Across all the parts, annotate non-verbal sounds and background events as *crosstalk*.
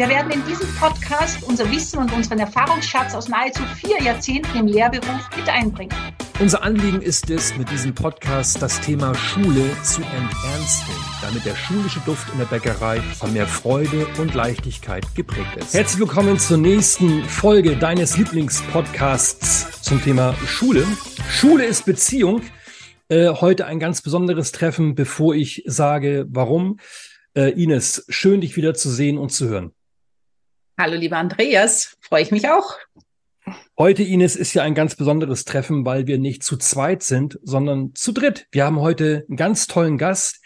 Wir werden in diesem Podcast unser Wissen und unseren Erfahrungsschatz aus nahezu vier Jahrzehnten im Lehrberuf mit einbringen. Unser Anliegen ist es, mit diesem Podcast das Thema Schule zu enternsten, damit der schulische Duft in der Bäckerei von mehr Freude und Leichtigkeit geprägt ist. Herzlich willkommen zur nächsten Folge deines Lieblingspodcasts zum Thema Schule. Schule ist Beziehung. Äh, heute ein ganz besonderes Treffen, bevor ich sage, warum. Äh, Ines, schön dich wieder zu sehen und zu hören. Hallo, lieber Andreas, freue ich mich auch. Heute, Ines, ist ja ein ganz besonderes Treffen, weil wir nicht zu zweit sind, sondern zu dritt. Wir haben heute einen ganz tollen Gast,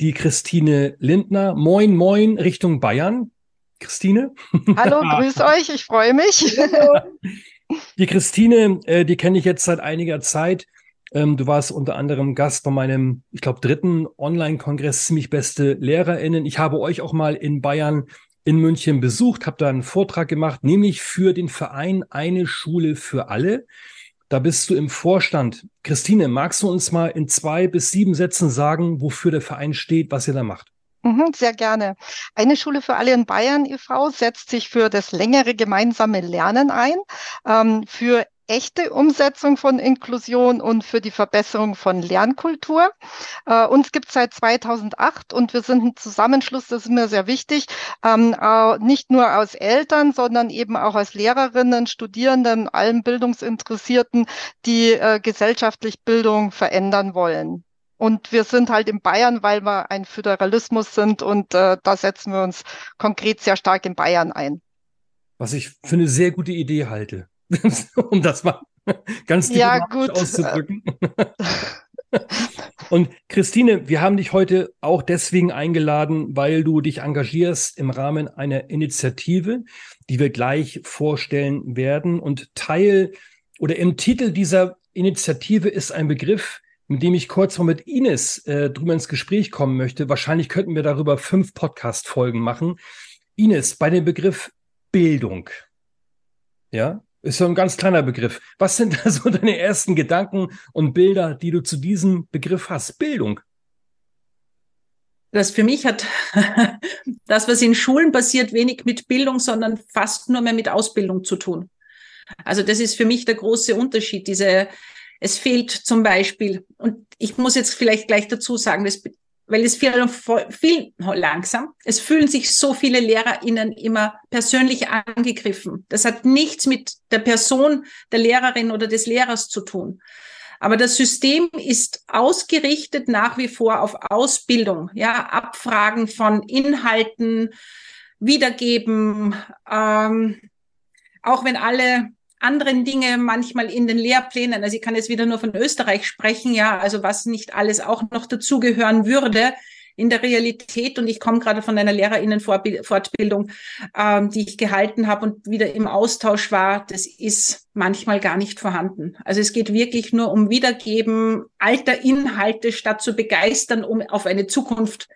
die Christine Lindner. Moin, moin, Richtung Bayern. Christine? *laughs* Hallo, grüß euch, ich freue mich. Die Christine, äh, die kenne ich jetzt seit einiger Zeit. Ähm, du warst unter anderem Gast bei meinem, ich glaube, dritten Online-Kongress Ziemlich Beste LehrerInnen. Ich habe euch auch mal in Bayern in München besucht, habe da einen Vortrag gemacht, nämlich für den Verein Eine Schule für alle. Da bist du im Vorstand. Christine, magst du uns mal in zwei bis sieben Sätzen sagen, wofür der Verein steht, was ihr da macht? Mhm, sehr gerne. Eine Schule für alle in Bayern e.V. setzt sich für das längere gemeinsame Lernen ein, ähm, für echte Umsetzung von Inklusion und für die Verbesserung von Lernkultur. Äh, uns gibt es seit 2008 und wir sind ein Zusammenschluss, das ist mir sehr wichtig, ähm, äh, nicht nur aus Eltern, sondern eben auch aus Lehrerinnen, Studierenden, allen Bildungsinteressierten, die äh, gesellschaftlich Bildung verändern wollen. Und wir sind halt in Bayern, weil wir ein Föderalismus sind und äh, da setzen wir uns konkret sehr stark in Bayern ein. Was ich für eine sehr gute Idee halte. *laughs* um das mal ganz ja, gut. auszudrücken. Und Christine, wir haben dich heute auch deswegen eingeladen, weil du dich engagierst im Rahmen einer Initiative, die wir gleich vorstellen werden. Und Teil oder im Titel dieser Initiative ist ein Begriff, mit dem ich kurz mal mit Ines äh, drüber ins Gespräch kommen möchte. Wahrscheinlich könnten wir darüber fünf Podcast-Folgen machen. Ines, bei dem Begriff Bildung. Ja, ist so ein ganz kleiner Begriff. Was sind da so deine ersten Gedanken und Bilder, die du zu diesem Begriff hast? Bildung. Das für mich hat *laughs* das, was in Schulen passiert, wenig mit Bildung, sondern fast nur mehr mit Ausbildung zu tun. Also das ist für mich der große Unterschied. Diese, es fehlt zum Beispiel, und ich muss jetzt vielleicht gleich dazu sagen, das weil es viel, viel langsam. Es fühlen sich so viele LehrerInnen immer persönlich angegriffen. Das hat nichts mit der Person der Lehrerin oder des Lehrers zu tun. Aber das System ist ausgerichtet nach wie vor auf Ausbildung, ja, Abfragen von Inhalten, Wiedergeben, ähm, auch wenn alle anderen Dinge manchmal in den Lehrplänen. Also ich kann jetzt wieder nur von Österreich sprechen, ja, also was nicht alles auch noch dazugehören würde in der Realität. Und ich komme gerade von einer Lehrerinnenfortbildung, ähm, die ich gehalten habe und wieder im Austausch war. Das ist manchmal gar nicht vorhanden. Also es geht wirklich nur um Wiedergeben alter Inhalte, statt zu begeistern, um auf eine Zukunft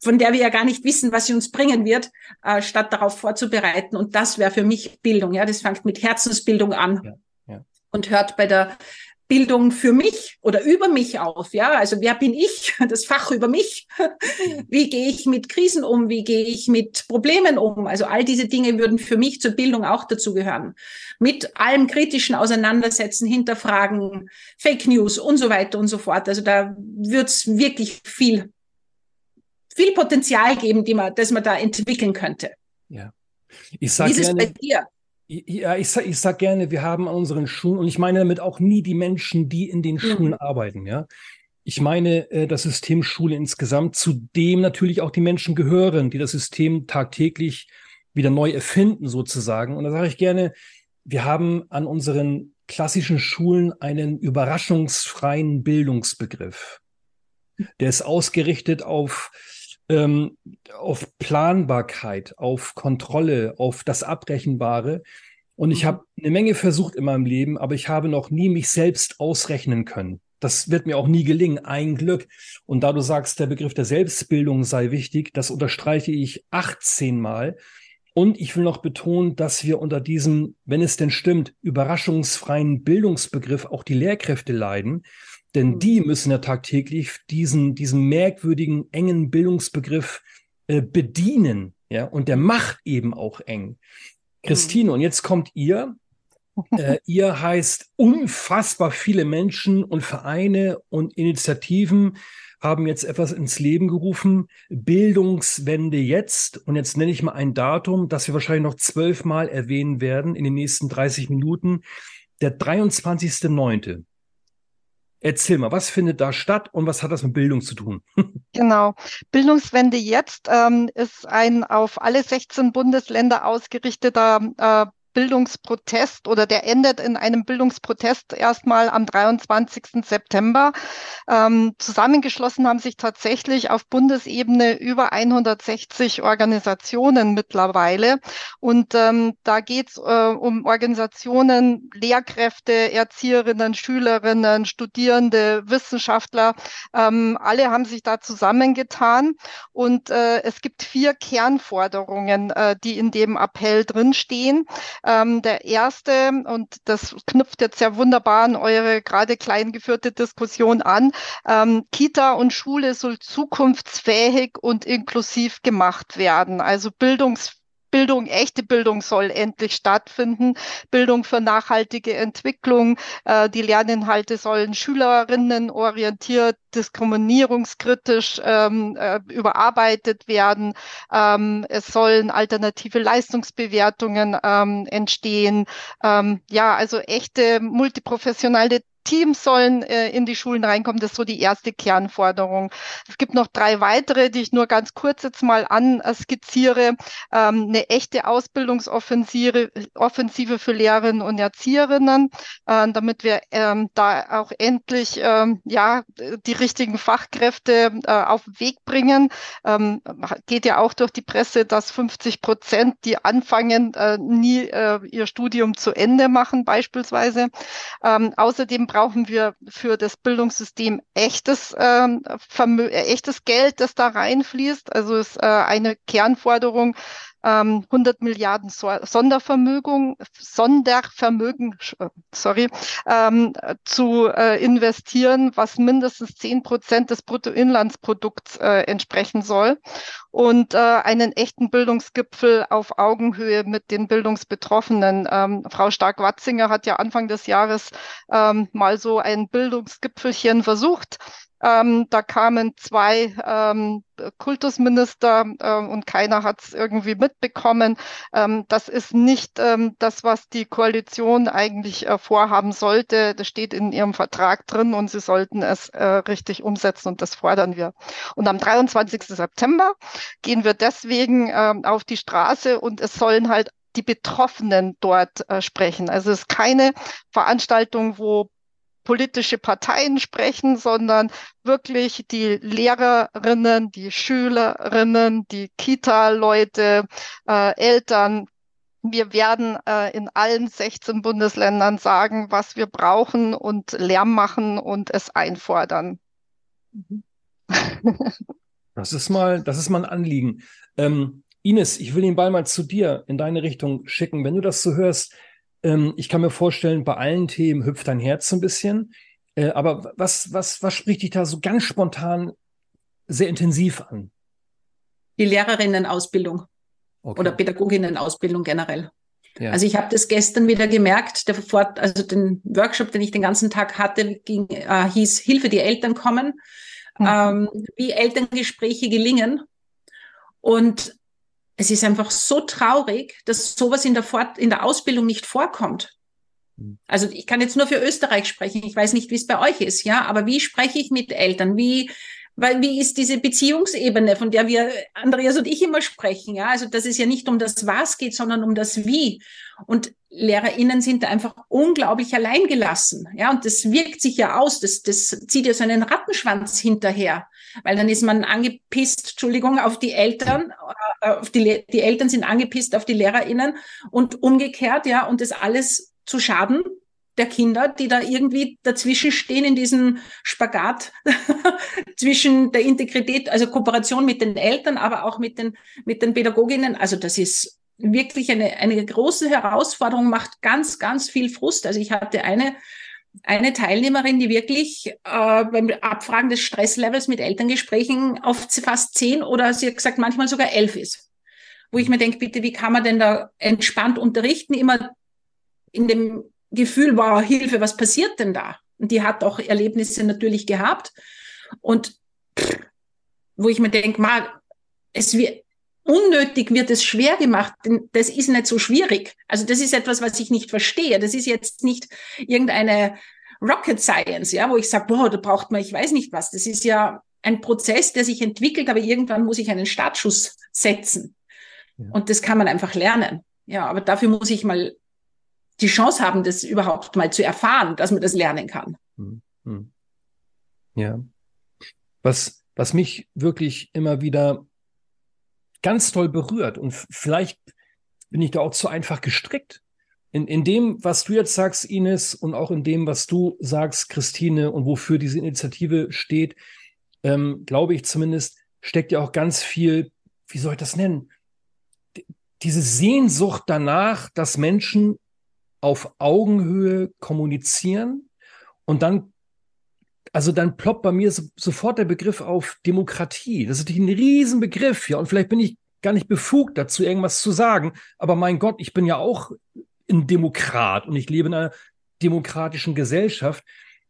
von der wir ja gar nicht wissen, was sie uns bringen wird, äh, statt darauf vorzubereiten. Und das wäre für mich Bildung. Ja, das fängt mit Herzensbildung an ja, ja. und hört bei der Bildung für mich oder über mich auf. Ja, also wer bin ich? *laughs* Das Fach über mich. Wie gehe ich mit Krisen um? Wie gehe ich mit Problemen um? Also all diese Dinge würden für mich zur Bildung auch dazugehören. Mit allem kritischen Auseinandersetzen, hinterfragen, Fake News und so weiter und so fort. Also da wird's wirklich viel viel Potenzial geben, die man, das man da entwickeln könnte. Ja. Ich sage gerne, bei dir? Ja, ich sag, ich sag gerne, wir haben an unseren Schulen, und ich meine damit auch nie die Menschen, die in den mhm. Schulen arbeiten, ja. Ich meine äh, das System Schule insgesamt, zu dem natürlich auch die Menschen gehören, die das System tagtäglich wieder neu erfinden sozusagen. Und da sage ich gerne, wir haben an unseren klassischen Schulen einen überraschungsfreien Bildungsbegriff. Der ist ausgerichtet auf, ähm, auf Planbarkeit, auf Kontrolle, auf das Abrechenbare. Und ich mhm. habe eine Menge versucht in meinem Leben, aber ich habe noch nie mich selbst ausrechnen können. Das wird mir auch nie gelingen, ein Glück. Und da du sagst, der Begriff der Selbstbildung sei wichtig, das unterstreiche ich 18 Mal. Und ich will noch betonen, dass wir unter diesem, wenn es denn stimmt, überraschungsfreien Bildungsbegriff auch die Lehrkräfte leiden. Denn mhm. die müssen ja tagtäglich diesen, diesen merkwürdigen, engen Bildungsbegriff äh, bedienen. Ja, und der macht eben auch eng. Christine, mhm. und jetzt kommt ihr. Äh, *laughs* ihr heißt unfassbar viele Menschen und Vereine und Initiativen haben jetzt etwas ins Leben gerufen. Bildungswende jetzt. Und jetzt nenne ich mal ein Datum, das wir wahrscheinlich noch zwölfmal erwähnen werden in den nächsten 30 Minuten. Der 23.9. Erzähl mal, was findet da statt und was hat das mit Bildung zu tun? *laughs* Genau. Bildungswende jetzt ähm, ist ein auf alle 16 Bundesländer ausgerichteter äh, Bildungsprotest oder der endet in einem Bildungsprotest erstmal am 23. September. Ähm, zusammengeschlossen haben sich tatsächlich auf Bundesebene über 160 Organisationen mittlerweile. Und ähm, da geht es äh, um Organisationen, Lehrkräfte, Erzieherinnen, Schülerinnen, Studierende, Wissenschaftler. Ähm, alle haben sich da zusammengetan. Und äh, es gibt vier Kernforderungen, äh, die in dem Appell drinstehen. Ähm, der erste, und das knüpft jetzt sehr wunderbar an eure gerade klein geführte Diskussion an, ähm, Kita und Schule soll zukunftsfähig und inklusiv gemacht werden. Also Bildungs Bildung, echte Bildung soll endlich stattfinden. Bildung für nachhaltige Entwicklung. Äh, die Lerninhalte sollen Schülerinnen orientiert, diskriminierungskritisch ähm, äh, überarbeitet werden. Ähm, es sollen alternative Leistungsbewertungen ähm, entstehen. Ähm, ja, also echte multiprofessionelle Teams sollen äh, in die Schulen reinkommen. Das ist so die erste Kernforderung. Es gibt noch drei weitere, die ich nur ganz kurz jetzt mal anskizziere. Ähm, eine echte Ausbildungsoffensive Offensive für Lehrerinnen und Erzieherinnen, äh, damit wir ähm, da auch endlich ähm, ja die richtigen Fachkräfte äh, auf den Weg bringen. Ähm, geht ja auch durch die Presse, dass 50 Prozent, die anfangen, äh, nie äh, ihr Studium zu Ende machen, beispielsweise. Ähm, außerdem brauchen wir für das Bildungssystem echtes, ähm, äh, echtes Geld, das da reinfließt. Also ist äh, eine Kernforderung, ähm, 100 Milliarden so Sondervermögen, Sondervermögen, äh, sorry, ähm, zu äh, investieren, was mindestens 10 Prozent des Bruttoinlandsprodukts äh, entsprechen soll und äh, einen echten Bildungsgipfel auf Augenhöhe mit den Bildungsbetroffenen. Ähm, Frau Stark-Watzinger hat ja Anfang des Jahres ähm, mal so ein Bildungsgipfelchen versucht. Ähm, da kamen zwei ähm, Kultusminister äh, und keiner hat es irgendwie mitbekommen. Ähm, das ist nicht ähm, das, was die Koalition eigentlich äh, vorhaben sollte. Das steht in ihrem Vertrag drin und sie sollten es äh, richtig umsetzen und das fordern wir. Und am 23. September gehen wir deswegen ähm, auf die Straße und es sollen halt die Betroffenen dort äh, sprechen. Also es ist keine Veranstaltung, wo politische Parteien sprechen, sondern wirklich die Lehrerinnen, die Schülerinnen, die Kita-Leute, äh, Eltern. Wir werden äh, in allen 16 Bundesländern sagen, was wir brauchen und Lärm machen und es einfordern. *laughs* Das ist mal, das ist mal ein Anliegen. Ähm, Ines, ich will den Ball mal zu dir in deine Richtung schicken. Wenn du das so hörst, ähm, ich kann mir vorstellen, bei allen Themen hüpft dein Herz ein bisschen. Äh, aber was, was, was spricht dich da so ganz spontan sehr intensiv an? Die Lehrerinnenausbildung okay. oder Pädagoginnenausbildung generell. Ja. Also ich habe das gestern wieder gemerkt, der Fort, also den Workshop, den ich den ganzen Tag hatte, ging, äh, hieß Hilfe, die Eltern kommen, mhm. ähm, wie Elterngespräche gelingen. Und es ist einfach so traurig, dass sowas in der, Fort in der Ausbildung nicht vorkommt. Hm. Also ich kann jetzt nur für Österreich sprechen. Ich weiß nicht, wie es bei euch ist, ja. Aber wie spreche ich mit Eltern? Wie, weil wie ist diese Beziehungsebene, von der wir, Andreas und ich immer sprechen, ja? Also, dass es ja nicht um das Was geht, sondern um das Wie. Und LehrerInnen sind da einfach unglaublich alleingelassen, ja? Und das wirkt sich ja aus. Das, das zieht ja so einen Rattenschwanz hinterher. Weil dann ist man angepisst, Entschuldigung, auf die Eltern, auf die, die Eltern sind angepisst auf die LehrerInnen und umgekehrt, ja, und das alles zu Schaden der Kinder, die da irgendwie dazwischen stehen in diesem Spagat *laughs* zwischen der Integrität, also Kooperation mit den Eltern, aber auch mit den, mit den Pädagoginnen. Also das ist wirklich eine, eine große Herausforderung, macht ganz, ganz viel Frust. Also ich hatte eine, eine Teilnehmerin, die wirklich äh, beim Abfragen des Stresslevels mit Elterngesprächen auf fast zehn oder sie hat gesagt, manchmal sogar elf ist. Wo ich mir denke, bitte, wie kann man denn da entspannt unterrichten? Immer in dem Gefühl, wow, Hilfe, was passiert denn da? Und die hat auch Erlebnisse natürlich gehabt. Und pff, wo ich mir denke, mal, es wird, unnötig wird es schwer gemacht, denn das ist nicht so schwierig. Also das ist etwas, was ich nicht verstehe. Das ist jetzt nicht irgendeine Rocket Science, ja, wo ich sage, boah, da braucht man, ich weiß nicht was. Das ist ja ein Prozess, der sich entwickelt, aber irgendwann muss ich einen Startschuss setzen. Ja. Und das kann man einfach lernen. Ja, aber dafür muss ich mal die Chance haben, das überhaupt mal zu erfahren, dass man das lernen kann. Hm, hm. Ja. Was, was mich wirklich immer wieder ganz toll berührt und vielleicht bin ich da auch zu einfach gestrickt. In, in dem, was du jetzt sagst, Ines, und auch in dem, was du sagst, Christine, und wofür diese Initiative steht, ähm, glaube ich zumindest, steckt ja auch ganz viel, wie soll ich das nennen? D diese Sehnsucht danach, dass Menschen auf Augenhöhe kommunizieren und dann, also dann ploppt bei mir so, sofort der Begriff auf Demokratie. Das ist natürlich ein Riesenbegriff, ja, und vielleicht bin ich gar nicht befugt dazu, irgendwas zu sagen, aber mein Gott, ich bin ja auch ein Demokrat und ich lebe in einer demokratischen Gesellschaft.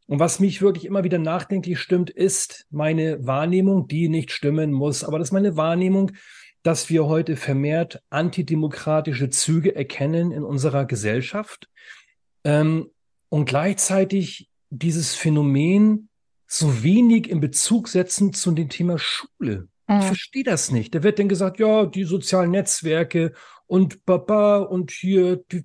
Und was mich wirklich immer wieder nachdenklich stimmt, ist meine Wahrnehmung, die nicht stimmen muss, aber das ist meine Wahrnehmung, dass wir heute vermehrt antidemokratische Züge erkennen in unserer Gesellschaft ähm, und gleichzeitig dieses Phänomen so wenig in Bezug setzen zu dem Thema Schule. Mhm. Ich verstehe das nicht. Da wird dann gesagt, ja, die sozialen Netzwerke und Baba und hier. Die,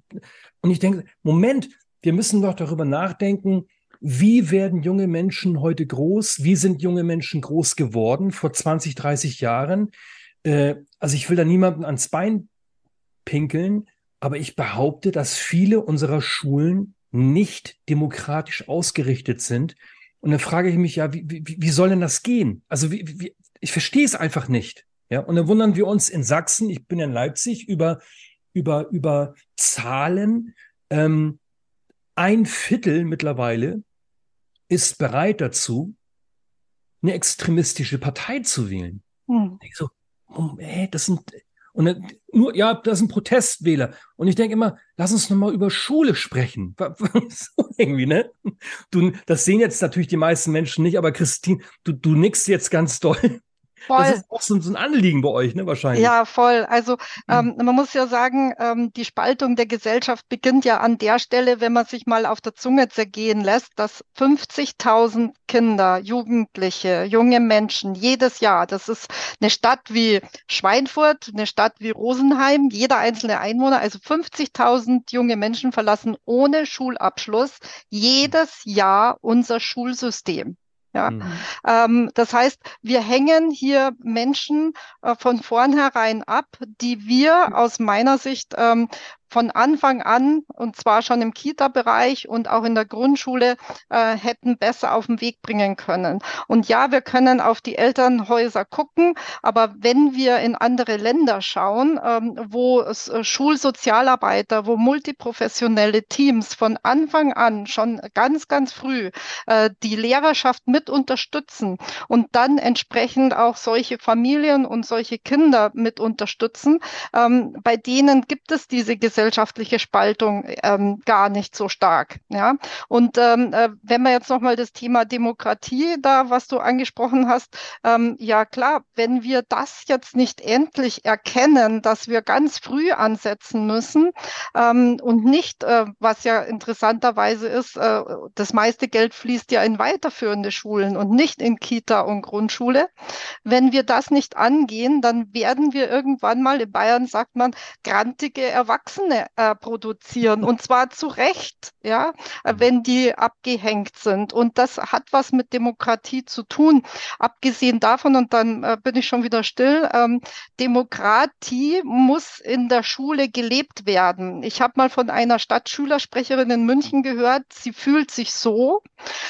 und ich denke, Moment, wir müssen doch darüber nachdenken, wie werden junge Menschen heute groß? Wie sind junge Menschen groß geworden vor 20, 30 Jahren? äh, also ich will da niemanden ans Bein pinkeln, aber ich behaupte, dass viele unserer Schulen nicht demokratisch ausgerichtet sind. Und dann frage ich mich ja, wie, wie, wie soll denn das gehen? Also wie, wie, ich verstehe es einfach nicht. Ja, und dann wundern wir uns in Sachsen, ich bin in Leipzig, über, über, über Zahlen. Ähm, ein Viertel mittlerweile ist bereit dazu, eine extremistische Partei zu wählen. Hm. So, oh, ey, das sind und nur ja, das sind Protestwähler und ich denke immer, lass uns noch mal über Schule sprechen. *laughs* so irgendwie, ne? Du, das sehen jetzt natürlich die meisten Menschen nicht, aber Christine, du du nickst jetzt ganz doll. Voll. Das ist auch so, ein Anliegen bei euch, ne, wahrscheinlich. Ja, voll. Also mhm. ähm, man muss ja sagen, ähm, die Spaltung der Gesellschaft beginnt ja an der Stelle, wenn man sich mal auf der Zunge zergehen lässt, dass 50.000 Kinder, Jugendliche, junge Menschen jedes Jahr, das ist eine Stadt wie Schweinfurt, eine Stadt wie Rosenheim, jeder einzelne Einwohner, also 50.000 junge Menschen verlassen ohne Schulabschluss jedes Jahr unser Schulsystem. Ja, mhm. ähm, das heißt, wir hängen hier Menschen äh, von vornherein ab, die wir aus meiner Sicht ähm, von Anfang an, und zwar schon im Kita-Bereich und auch in der Grundschule, äh, hätten besser auf den Weg bringen können. Und ja, wir können auf die Elternhäuser gucken, aber wenn wir in andere Länder schauen, ähm, wo es, äh, Schulsozialarbeiter, wo multiprofessionelle Teams von Anfang an schon ganz, ganz früh äh, die Lehrerschaft mit unterstützen und dann entsprechend auch solche Familien und solche Kinder mit unterstützen, ähm, bei denen gibt es diese Gesellschaft gesellschaftliche Spaltung ähm, gar nicht so stark. Ja, und ähm, äh, wenn man jetzt nochmal das Thema Demokratie da, was du angesprochen hast, ähm, ja klar, wenn wir das jetzt nicht endlich erkennen, dass wir ganz früh ansetzen müssen ähm, und nicht, äh, was ja interessanterweise ist, äh, das meiste Geld fließt ja in weiterführende Schulen und nicht in Kita und Grundschule. Wenn wir das nicht angehen, dann werden wir irgendwann mal, in Bayern sagt man, grantige Erwachsene äh, produzieren und zwar zu Recht, ja, äh, wenn die abgehängt sind. Und das hat was mit Demokratie zu tun. Abgesehen davon, und dann äh, bin ich schon wieder still, ähm, Demokratie muss in der Schule gelebt werden. Ich habe mal von einer Stadtschülersprecherin in München gehört, sie fühlt sich so,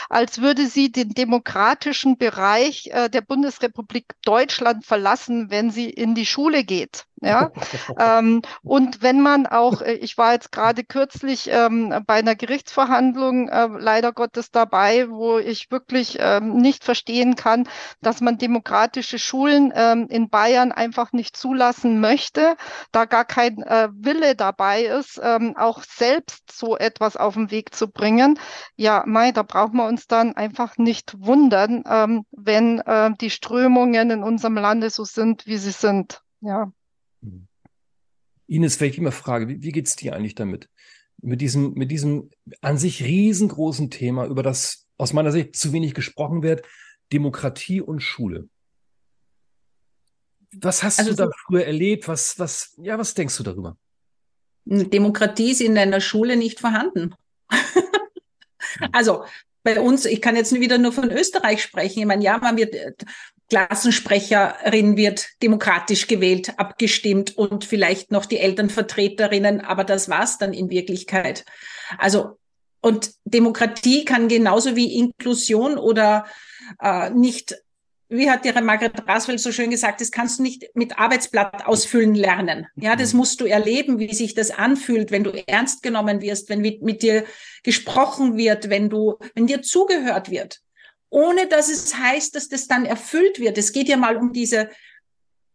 als würde sie den demokratischen Bereich äh, der Bundesrepublik Deutschland verlassen, wenn sie in die Schule geht. Ja, ähm, und wenn man auch, äh, ich war jetzt gerade kürzlich ähm, bei einer Gerichtsverhandlung äh, leider Gottes dabei, wo ich wirklich ähm, nicht verstehen kann, dass man demokratische Schulen ähm, in Bayern einfach nicht zulassen möchte, da gar kein äh, Wille dabei ist, ähm, auch selbst so etwas auf den Weg zu bringen. Ja, Mai, da brauchen wir uns dann einfach nicht wundern, ähm, wenn äh, die Strömungen in unserem Lande so sind, wie sie sind. Ja. Ines, welche immer Frage, wie, wie geht es dir eigentlich damit? Mit diesem, mit diesem an sich riesengroßen Thema, über das aus meiner Sicht zu wenig gesprochen wird, Demokratie und Schule. Was hast also, du da früher erlebt? Was, was, ja, was denkst du darüber? Demokratie ist in einer Schule nicht vorhanden. *laughs* also bei uns, ich kann jetzt wieder nur von Österreich sprechen. Ich meine, ja, man wird Klassensprecherin wird demokratisch gewählt, abgestimmt und vielleicht noch die Elternvertreterinnen, aber das war's dann in Wirklichkeit. Also und Demokratie kann genauso wie Inklusion oder äh, nicht, wie hat ihre Margret Rasfeld so schön gesagt, das kannst du nicht mit Arbeitsblatt ausfüllen lernen. Ja, das mhm. musst du erleben, wie sich das anfühlt, wenn du ernst genommen wirst, wenn mit, mit dir gesprochen wird, wenn du, wenn dir zugehört wird ohne dass es heißt, dass das dann erfüllt wird. Es geht ja mal um diese,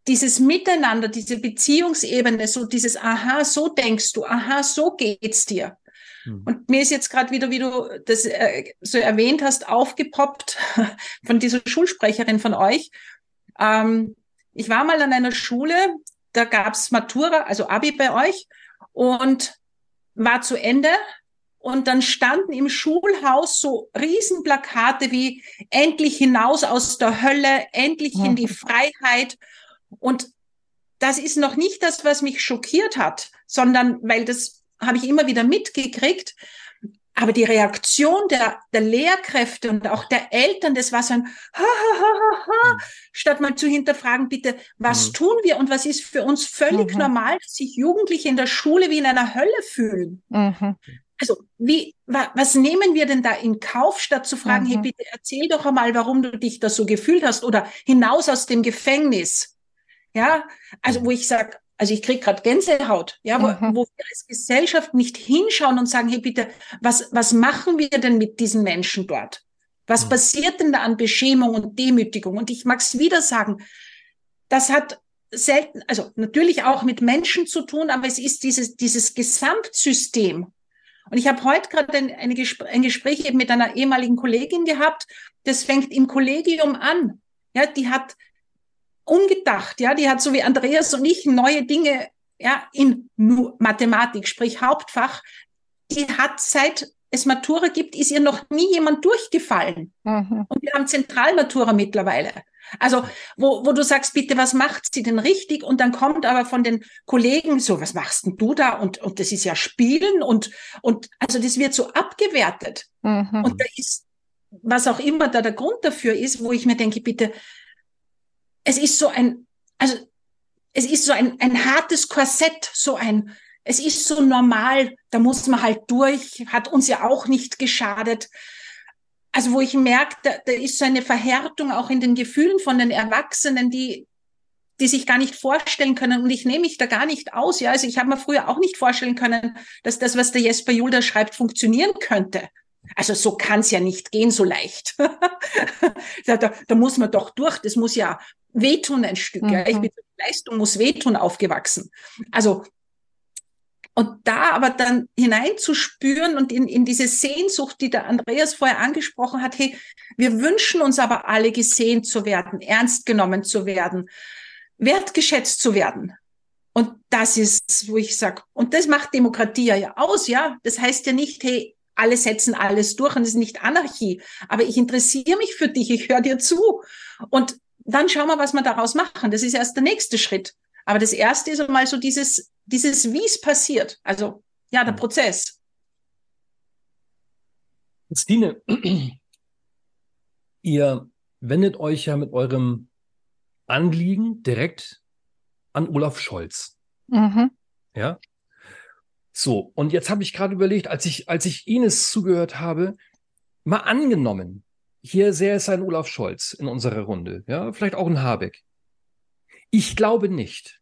dieses Miteinander, diese Beziehungsebene, so dieses Aha, so denkst du, aha, so geht's dir. Mhm. Und mir ist jetzt gerade wieder, wie du das äh, so erwähnt hast, aufgepoppt *laughs* von dieser Schulsprecherin von euch. Ähm, ich war mal an einer Schule, da gab's Matura, also Abi bei euch und war zu Ende und dann standen im Schulhaus so Riesenplakate wie endlich hinaus aus der Hölle, endlich in die Freiheit. Und das ist noch nicht das, was mich schockiert hat, sondern weil das habe ich immer wieder mitgekriegt. Aber die Reaktion der, der Lehrkräfte und auch der Eltern, das war so ein ha, ha, ha, ha, statt mal zu hinterfragen, bitte, was mhm. tun wir und was ist für uns völlig mhm. normal, dass sich Jugendliche in der Schule wie in einer Hölle fühlen. Mhm also wie, wa, was nehmen wir denn da in Kauf, statt zu fragen, mhm. hey, bitte erzähl doch einmal, warum du dich da so gefühlt hast oder hinaus aus dem Gefängnis. Ja, also wo ich sage, also ich krieg gerade Gänsehaut, ja, wo, mhm. wo wir als Gesellschaft nicht hinschauen und sagen, hey bitte, was, was machen wir denn mit diesen Menschen dort? Was mhm. passiert denn da an Beschämung und Demütigung? Und ich mag's wieder sagen, das hat selten, also natürlich auch mit Menschen zu tun, aber es ist dieses, dieses Gesamtsystem, und ich habe heute gerade ein, ein, Gespräch, ein Gespräch eben mit einer ehemaligen Kollegin gehabt. Das fängt im Kollegium an. Ja, die hat umgedacht. Ja, die hat so wie Andreas und ich neue Dinge ja, in Mathematik, sprich Hauptfach. Die hat seit es Matura gibt, ist ihr noch nie jemand durchgefallen. Mhm. Und wir haben Zentralmatura mittlerweile. Also, wo, wo du sagst, bitte, was macht sie denn richtig? Und dann kommt aber von den Kollegen so, was machst denn du da? Und, und das ist ja Spielen und, und also das wird so abgewertet. Mhm. Und da ist, was auch immer da der Grund dafür ist, wo ich mir denke, bitte, es ist so ein, also es ist so ein, ein hartes Korsett, so ein, es ist so normal, da muss man halt durch, hat uns ja auch nicht geschadet also wo ich merke, da, da ist so eine Verhärtung auch in den Gefühlen von den Erwachsenen, die die sich gar nicht vorstellen können. Und ich nehme mich da gar nicht aus. Ja, also ich habe mir früher auch nicht vorstellen können, dass das, was der Jesper Julda schreibt, funktionieren könnte. Also so kann es ja nicht gehen, so leicht. *laughs* da, da, da, muss man doch durch. Das muss ja wehtun ein Stück. Mhm. Ja. Ich mhm. bin Leistung muss wehtun aufgewachsen. Also Und da aber dann hineinzuspüren und in, in diese Sehnsucht, die der Andreas vorher angesprochen hat, hey, wir wünschen uns aber alle gesehen zu werden, ernst genommen zu werden, wertgeschätzt zu werden. Und das ist, wo ich sage, und das macht Demokratie ja aus, ja. Das heißt ja nicht, hey, alle setzen alles durch und es ist nicht Anarchie. Aber ich interessiere mich für dich, ich höre dir zu. Und dann schauen wir, was wir daraus machen. Das ist erst der nächste Schritt. Aber das erste ist einmal so dieses, dieses, wie es passiert. Also, ja, der Prozess. Stine, ihr wendet euch ja mit eurem Anliegen direkt an Olaf Scholz. Mhm. Ja. So, und jetzt habe ich gerade überlegt, als ich, als ich Ines zugehört habe, mal angenommen, hier sähe es ein Olaf Scholz in unserer Runde, ja, vielleicht auch ein Habeck. Ich glaube nicht.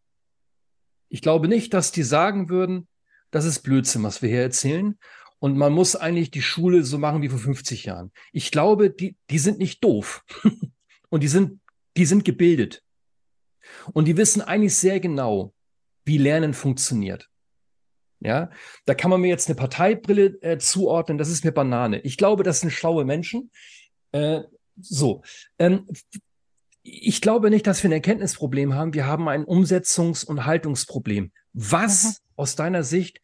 Ich glaube nicht, dass die sagen würden, das ist Blödsinn, was wir hier erzählen. Und man muss eigentlich die Schule so machen wie vor 50 Jahren. Ich glaube, die, die sind nicht doof. *laughs* und die sind, die sind gebildet. Und die wissen eigentlich sehr genau, wie Lernen funktioniert. Ja, da kann man mir jetzt eine Parteibrille äh, zuordnen, das ist mir Banane. Ich glaube, das sind schlaue Menschen. Äh, so. Ähm, ich glaube nicht, dass wir ein Erkenntnisproblem haben. Wir haben ein Umsetzungs- und Haltungsproblem. Was mhm. aus deiner Sicht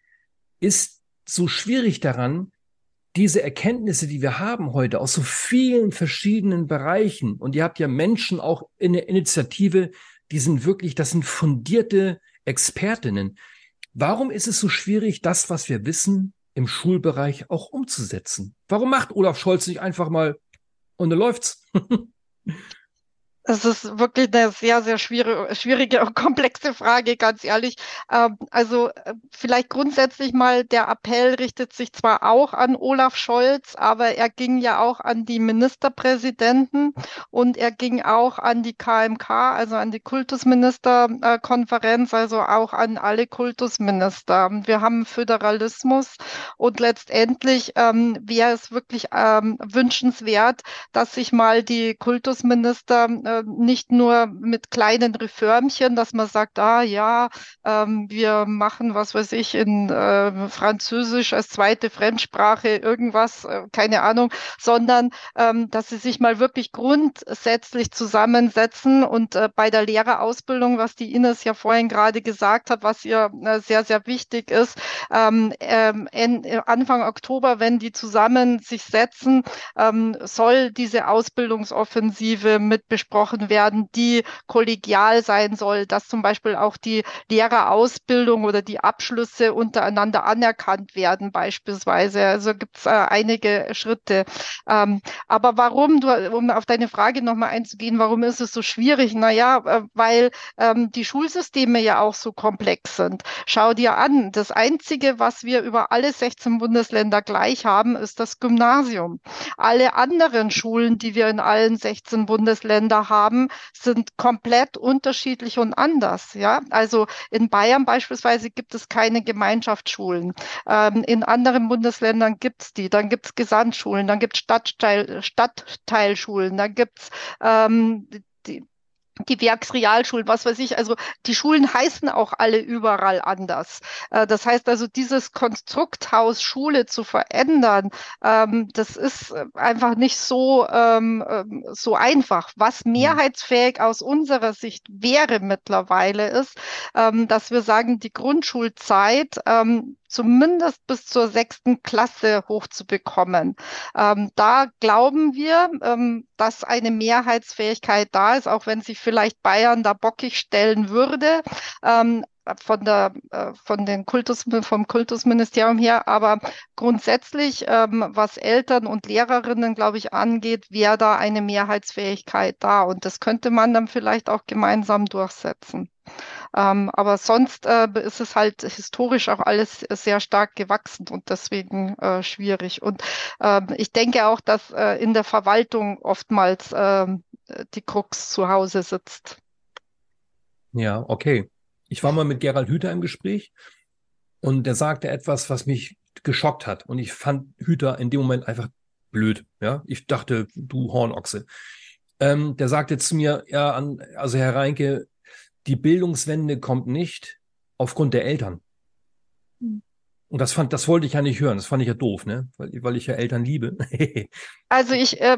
ist so schwierig daran, diese Erkenntnisse, die wir haben heute aus so vielen verschiedenen Bereichen, und ihr habt ja Menschen auch in der Initiative, die sind wirklich, das sind fundierte Expertinnen. Warum ist es so schwierig, das, was wir wissen, im Schulbereich auch umzusetzen? Warum macht Olaf Scholz nicht einfach mal und dann läuft's? *laughs* Es ist wirklich eine sehr, sehr schwierige, schwierige und komplexe Frage, ganz ehrlich. Ähm, also äh, vielleicht grundsätzlich mal, der Appell richtet sich zwar auch an Olaf Scholz, aber er ging ja auch an die Ministerpräsidenten und er ging auch an die KMK, also an die Kultusministerkonferenz, also auch an alle Kultusminister. Wir haben Föderalismus und letztendlich ähm, wäre es wirklich ähm, wünschenswert, dass sich mal die Kultusminister äh, äh, nicht nur mit kleinen Reformchen, dass man sagt, ah ja, ähm, wir machen, was weiß ich, in äh, Französisch als zweite Fremdsprache irgendwas, äh, keine Ahnung, sondern ähm, dass sie sich mal wirklich grundsätzlich zusammensetzen und äh, bei der Lehrerausbildung, was die Ines ja vorhin gerade gesagt hat, was ihr äh, sehr, sehr wichtig ist, ähm, ähm, Anfang Oktober, wenn die zusammen sich setzen, ähm, soll diese Ausbildungsoffensive mit besprochen gesprochen werden, die kollegial sein soll, dass zum Beispiel auch die Lehrerausbildung oder die Abschlüsse untereinander anerkannt werden beispielsweise. Also gibt es äh, einige Schritte. Ähm, aber warum, du, um auf deine Frage nochmal einzugehen, warum ist es so schwierig? Naja, äh, weil ähm, die Schulsysteme ja auch so komplex sind. Schau dir an, das Einzige, was wir über alle 16 Bundesländer gleich haben, ist das Gymnasium. Alle anderen Schulen, die wir in allen 16 Bundesländern haben, haben, sind komplett unterschiedlich und anders. Ja, also in Bayern beispielsweise gibt es keine Gemeinschaftsschulen. Ähm, in anderen Bundesländern gibt es die. Dann gibt es Gesamtschulen, dann gibt es Stadtteil, Stadtteilschulen, dann gibt es ähm, die, die Werksrealschulen, was weiß ich. Also die Schulen heißen auch alle überall anders. Äh, das heißt also, dieses Konstrukthaus Schule zu verändern, ähm, das ist äh, einfach nicht so, ähm, ähm, so einfach. Was mhm. mehrheitsfähig aus unserer Sicht wäre mittlerweile ist, dass wir sagen, die Grundschulzeit zumindest bis zur sechsten Klasse hochzubekommen. Ähm, da glauben wir, ähm, dass eine Mehrheitsfähigkeit da ist, auch wenn sich vielleicht Bayern da bockig stellen würde. Ähm, von der äh, von den Kultus vom Kultusministerium her, aber grundsätzlich ähm, was Eltern und Lehrerinnen, glaube ich, angeht, wäre da eine Mehrheitsfähigkeit da und das könnte man dann vielleicht auch gemeinsam durchsetzen. Ähm, aber sonst äh, ist es halt historisch auch alles sehr stark gewachsen und deswegen äh, schwierig. Und äh, ich denke auch, dass äh, in der Verwaltung oftmals ähm, die Krux zu Hause sitzt. Ja, okay. Ich war mal mit Gerald Hüther im Gespräch und der sagte etwas, was mich geschockt hat. Und ich fand Hüther in dem Moment einfach blöd. Ja, ich dachte, du Hornochse. Ähm, der sagte zu mir, ja, an, also Herr Reinke, die Bildungswende kommt nicht aufgrund der Eltern. Und das fand, das wollte ich ja nicht hören. Das fand ich ja doof, ne? Weil, weil ich ja Eltern liebe. *laughs* also ich, äh,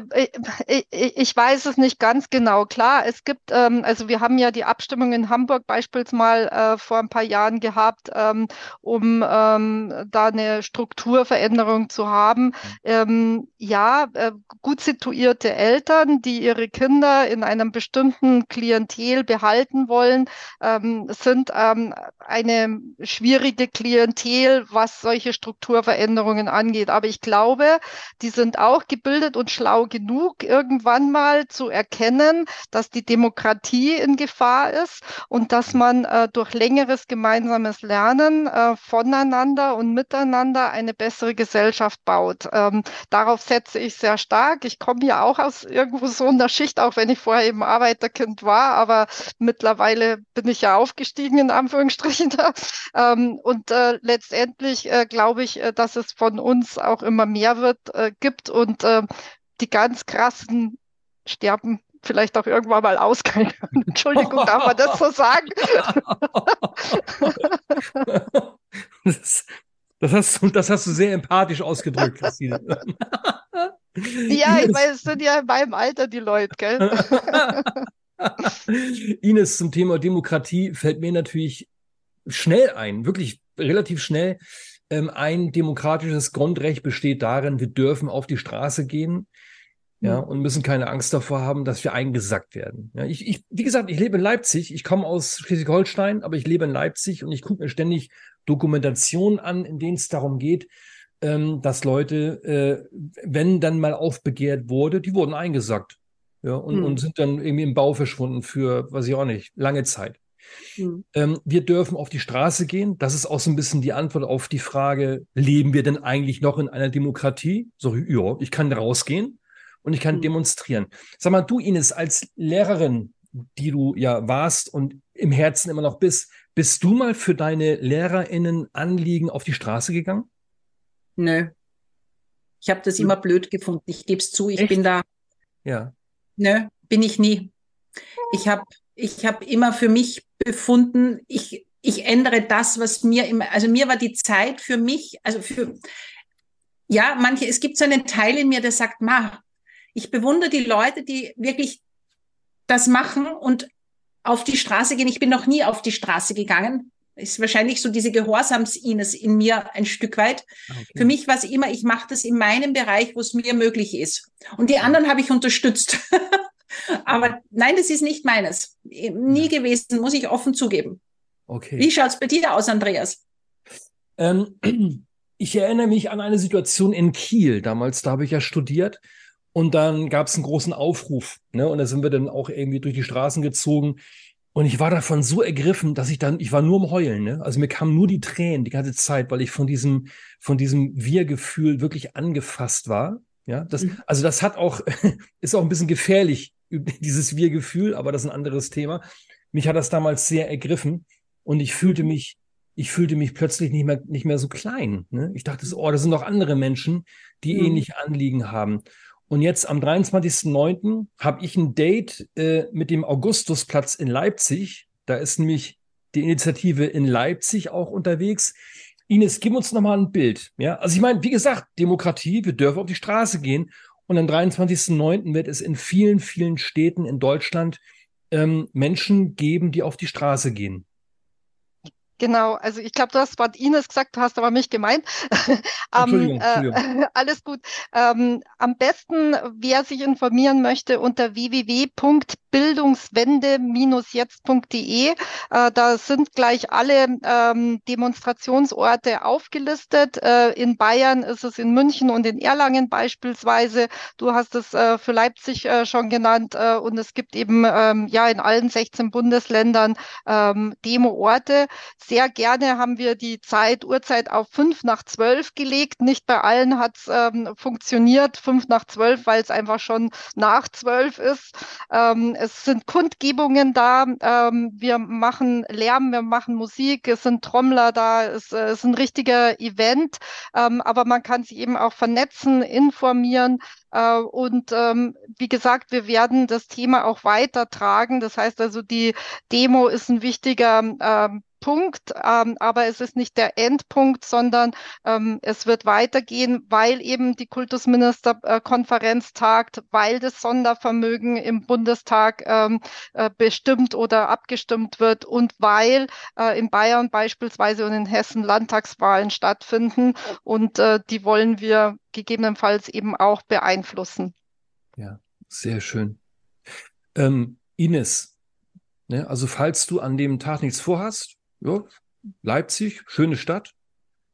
ich, ich weiß es nicht ganz genau. Klar, es gibt, ähm, also wir haben ja die Abstimmung in Hamburg beispielsweise mal äh, vor ein paar Jahren gehabt, ähm, um ähm, da eine Strukturveränderung zu haben. Ähm, ja, äh, gut situierte Eltern, die ihre Kinder in einem bestimmten Klientel behalten wollen, ähm, sind ähm, eine schwierige Klientel, was solche Strukturveränderungen angeht. Aber ich glaube, die sind auch gebildet und schlau genug, irgendwann mal zu erkennen, dass die Demokratie in Gefahr ist und dass man äh, durch längeres gemeinsames Lernen äh, voneinander und miteinander eine bessere Gesellschaft baut. Ähm, darauf setze ich sehr stark. Ich komme ja auch aus irgendwo so einer Schicht, auch wenn ich vorher eben Arbeiterkind war, aber mittlerweile bin ich ja aufgestiegen in Anführungsstrichen. ähm, und äh, letztendlich letztendlich äh, glaube ich, äh, dass es von uns auch immer mehr wird, äh, gibt und äh, die ganz krassen sterben vielleicht auch irgendwann mal aus. *laughs* Entschuldigung, darf man das so sagen? *laughs* das, das, hast du, das hast du sehr empathisch ausgedrückt, Christine. ja, ich meine, es sind ja in meinem Alter die Leute, gell? *laughs* Ines, zum Thema Demokratie fällt mir natürlich schnell ein, wirklich relativ schnell. Ähm, ein demokratisches Grundrecht besteht darin, wir dürfen auf die Straße gehen. Ja, und müssen keine Angst davor haben, dass wir eingesackt werden. Ja, ich, ich, wie gesagt, ich lebe in Leipzig. Ich komme aus Schleswig-Holstein, aber ich lebe in Leipzig und ich gucke mir ständig Dokumentationen an, in denen es darum geht, ähm, dass Leute, äh, wenn dann mal aufbegehrt wurde, die wurden eingesackt. Ja, und, hm. und sind dann irgendwie im Bau verschwunden für, weiß ich auch nicht, lange Zeit. Mhm. Ähm, wir dürfen auf die Straße gehen. Das ist auch so ein bisschen die Antwort auf die Frage, leben wir denn eigentlich noch in einer Demokratie? So, ja, ich kann rausgehen und ich kann mhm. demonstrieren. Sag mal, du Ines, als Lehrerin, die du ja warst und im Herzen immer noch bist, bist du mal für deine LehrerInnen Anliegen auf die Straße gegangen? Nö. Ich habe das immer blöd gefunden. Ich gebe es zu, ich Echt? bin da. Ja. Nö, bin ich nie. Ich habe ich hab immer für mich befunden, ich, ich ändere das, was mir immer, also mir war die Zeit für mich, also für, ja, manche, es gibt so einen Teil in mir, der sagt, ma, ich bewundere die Leute, die wirklich das machen und auf die Straße gehen. Ich bin noch nie auf die Straße gegangen. Ist wahrscheinlich so diese Gehorsams-Ines in mir ein Stück weit. Okay. Für mich war es immer, ich mache das in meinem Bereich, wo es mir möglich ist. Und die anderen habe ich unterstützt. *laughs* Aber nein, das ist nicht meines. Nie gewesen, muss ich offen zugeben. Okay. Wie schaut es bei dir aus, Andreas? Ähm, *clears throat* ich erinnere mich an eine Situation in Kiel. Damals, da habe ich ja studiert. Und dann gab es einen großen Aufruf. Ne? Und da sind wir dann auch irgendwie durch die Straßen gezogen. Und ich war davon so ergriffen, dass ich dann, ich war nur am Heulen. Ne? Also mir kamen nur die Tränen die ganze Zeit, weil ich von diesem, von diesem Wir-Gefühl wirklich angefasst war. Ja, das, mhm. also das hat auch, *laughs* ist auch ein bisschen gefährlich, *laughs* dieses Wir-Gefühl, aber das ist ein anderes Thema. Mich hat das damals sehr ergriffen und ich fühlte mhm. mich, ich fühlte mich plötzlich nicht mehr, nicht mehr so klein. Ne? Ich dachte so, oh, das sind noch andere Menschen, die mhm. ähnliche Anliegen haben. Und jetzt am 23.09. habe ich ein Date äh, mit dem Augustusplatz in Leipzig. Da ist nämlich die Initiative in Leipzig auch unterwegs. Ines, gib uns nochmal ein Bild. Ja, also ich meine, wie gesagt, Demokratie, wir dürfen auf die Straße gehen. Und am 23.09. wird es in vielen, vielen Städten in Deutschland ähm, Menschen geben, die auf die Straße gehen. Genau, also ich glaube, du hast Wort Ines gesagt, du hast aber mich gemeint. *laughs* um, äh, *laughs* alles gut. Ähm, am besten, wer sich informieren möchte, unter www.bildungswende-jetzt.de. Äh, da sind gleich alle ähm, Demonstrationsorte aufgelistet. Äh, in Bayern ist es in München und in Erlangen beispielsweise. Du hast es äh, für Leipzig äh, schon genannt und es gibt eben ähm, ja in allen 16 Bundesländern ähm, Demo-Orte sehr gerne haben wir die Zeit, Uhrzeit auf fünf nach zwölf gelegt. Nicht bei allen hat es ähm, funktioniert, fünf nach zwölf, weil es einfach schon nach zwölf ist. Ähm, es sind Kundgebungen da. Ähm, wir machen Lärm, wir machen Musik, es sind Trommler da, es, äh, es ist ein richtiger Event. Ähm, aber man kann sich eben auch vernetzen, informieren. Äh, und ähm, wie gesagt, wir werden das Thema auch weitertragen. Das heißt also, die Demo ist ein wichtiger ähm, Punkt, ähm, aber es ist nicht der Endpunkt, sondern ähm, es wird weitergehen, weil eben die Kultusministerkonferenz tagt, weil das Sondervermögen im Bundestag ähm, äh, bestimmt oder abgestimmt wird und weil äh, in Bayern beispielsweise und in Hessen Landtagswahlen stattfinden und äh, die wollen wir gegebenenfalls eben auch beeinflussen. Ja, sehr schön. Ähm, Ines, ne, also falls du an dem Tag nichts vorhast, ja, Leipzig, schöne Stadt.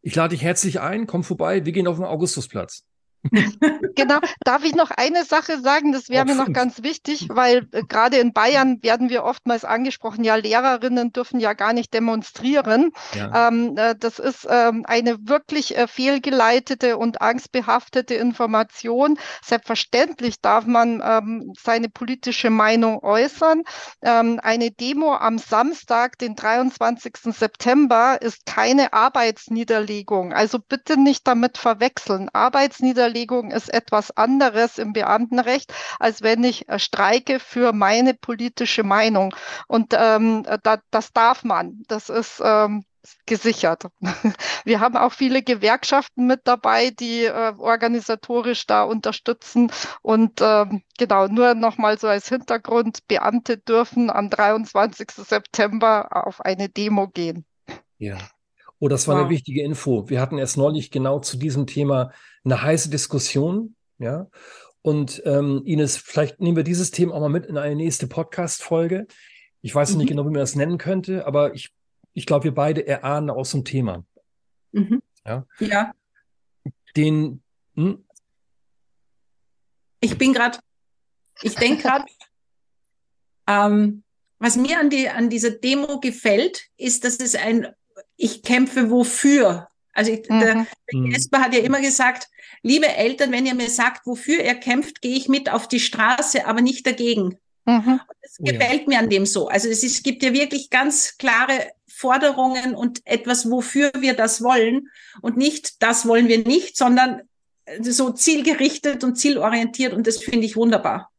Ich lade dich herzlich ein, komm vorbei, wir gehen auf den Augustusplatz. *laughs* genau. Darf ich noch eine Sache sagen? Das wäre mir noch ganz wichtig, weil äh, gerade in Bayern werden wir oftmals angesprochen, ja, Lehrerinnen dürfen ja gar nicht demonstrieren. Ja. Ähm, äh, das ist ähm, eine wirklich äh, fehlgeleitete und angstbehaftete Information. Selbstverständlich darf man ähm, seine politische Meinung äußern. Ähm, eine Demo am Samstag, den 23. September, ist keine Arbeitsniederlegung. Also bitte nicht damit verwechseln. Arbeitsniederlegung Niederlegung ist etwas anderes im Beamtenrecht, als wenn ich äh, streike für meine politische Meinung. Und ähm, da, das darf man. Das ist ähm, gesichert. *laughs* Wir haben auch viele Gewerkschaften mit dabei, die äh, organisatorisch da unterstützen. Und ähm, genau, nur nochmal so als Hintergrund, Beamte dürfen am 23. September auf eine Demo gehen. Ja. Oh, das war wow. eine wichtige Info. Wir hatten erst neulich genau zu diesem Thema eine heiße Diskussion, ja. Und ähm, Ines, vielleicht nehmen wir dieses Thema auch mal mit in eine nächste Podcast-Folge. Ich weiß mhm. nicht genau, wie man das nennen könnte, aber ich, ich glaube, wir beide erahnen aus dem Thema. Mhm. Ja. ja. Den. Hm? Ich bin gerade, ich denke gerade, ähm, was mir an, die, an dieser Demo gefällt, ist, dass es ein Ich kämpfe wofür also ich, mhm. der, der Jesper hat ja immer gesagt, liebe Eltern, wenn ihr mir sagt, wofür er kämpft, gehe ich mit auf die Straße, aber nicht dagegen. Mhm. Das oh gefällt ja. mir an dem so. Also es, ist, es gibt ja wirklich ganz klare Forderungen und etwas, wofür wir das wollen und nicht, das wollen wir nicht, sondern so zielgerichtet und zielorientiert und das finde ich wunderbar.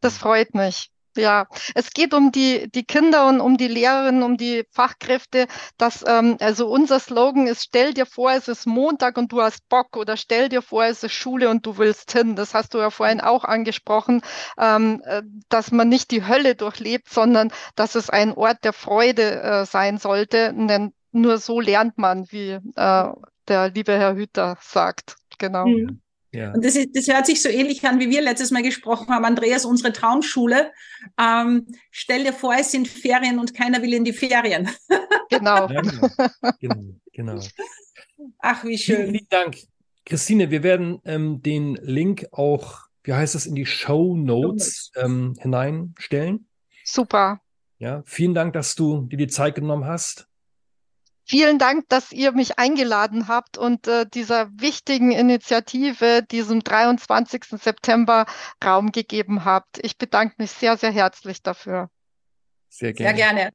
Das freut mich. Ja, es geht um die, die Kinder und um die Lehrerinnen, um die Fachkräfte. Dass, ähm, also unser Slogan ist, stell dir vor, es ist Montag und du hast Bock oder stell dir vor, es ist Schule und du willst hin. Das hast du ja vorhin auch angesprochen, ähm, äh, dass man nicht die Hölle durchlebt, sondern dass es ein Ort der Freude äh, sein sollte. Denn nur so lernt man, wie äh, der liebe Herr Hüter sagt. Genau. Mhm. Ja. Und das, ist, das hört sich so ähnlich an, wie wir letztes Mal gesprochen haben. Andreas, unsere Traumschule. Ähm, stell dir vor, es sind Ferien und keiner will in die Ferien. *laughs* Genau. Ja, genau. genau. Ach, wie schön. Vielen, Dank. Christine, wir werden ähm, den Link auch, wie heißt das, in die Show Notes ähm, hineinstellen. Super. Ja, vielen Dank, dass du dir die Zeit genommen hast. Vielen Dank, dass ihr mich eingeladen habt und äh, dieser wichtigen Initiative, diesem 23. September Raum gegeben habt. Ich bedanke mich sehr, sehr herzlich dafür. Sehr gerne. Sehr gerne.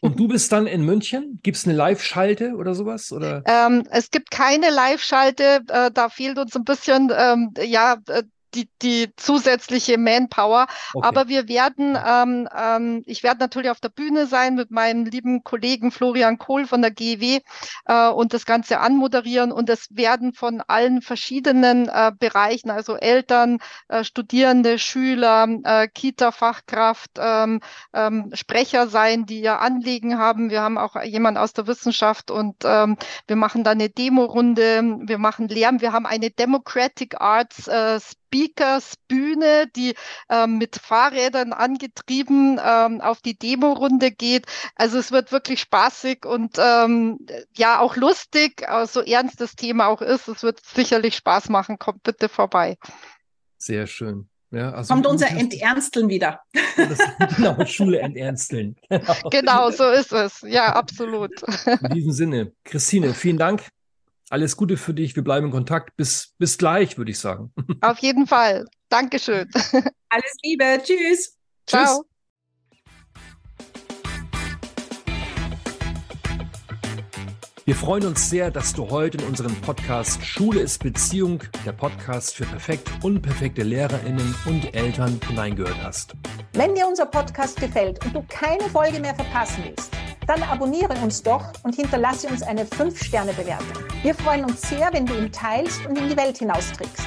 Und du bist dann in München? Gibt es eine Live-Schalte oder sowas? Oder? Ähm, es gibt keine Live-Schalte. Äh, da fehlt uns ein bisschen ähm, ja, äh, die, die zusätzliche Manpower. Okay. Aber wir werden, ähm, ähm, ich werde natürlich auf der Bühne sein mit meinem lieben Kollegen Florian Kohl von der GW äh, und das Ganze anmoderieren. Und es werden von allen verschiedenen äh, Bereichen, also Eltern, äh, Studierende, Schüler, äh, Kita-Fachkraft, ähm, ähm, Sprecher sein, die ihr Anliegen haben. Wir haben auch jemand aus der Wissenschaft und ähm, wir machen da eine Demo-Runde, wir machen Lärm, wir haben eine Democratic Arts äh, Speakers Bühne, die ähm, mit Fahrrädern angetrieben ähm, auf die Demo-Runde geht. Also es wird wirklich spaßig und ähm, ja auch lustig, so ernst das Thema auch ist. Es wird sicherlich Spaß machen. Kommt bitte vorbei. Sehr schön. Ja, also Kommt unser Enternsteln wieder. *laughs* Das, genau, Schule enternsteln. Genau. genau, so ist es. Ja, absolut. In diesem Sinne, Christine, vielen Dank alles Gute für dich. Wir bleiben in Kontakt. Bis, bis gleich, würde ich sagen. *laughs* Auf jeden Fall. Dankeschön. *laughs* Alles Liebe. Tschüss. Ciao. Tschüss. Wir freuen uns sehr, dass du heute in unserem Podcast Schule ist Beziehung, der Podcast für perfekt unperfekte Lehrerinnen und Eltern hineingehört hast. Wenn dir unser Podcast gefällt und du keine Folge mehr verpassen willst, Dann abonniere uns doch und hinterlasse uns eine 5-Sterne-Bewertung. Wir freuen uns sehr, wenn du ihn teilst und in die Welt hinausträgst.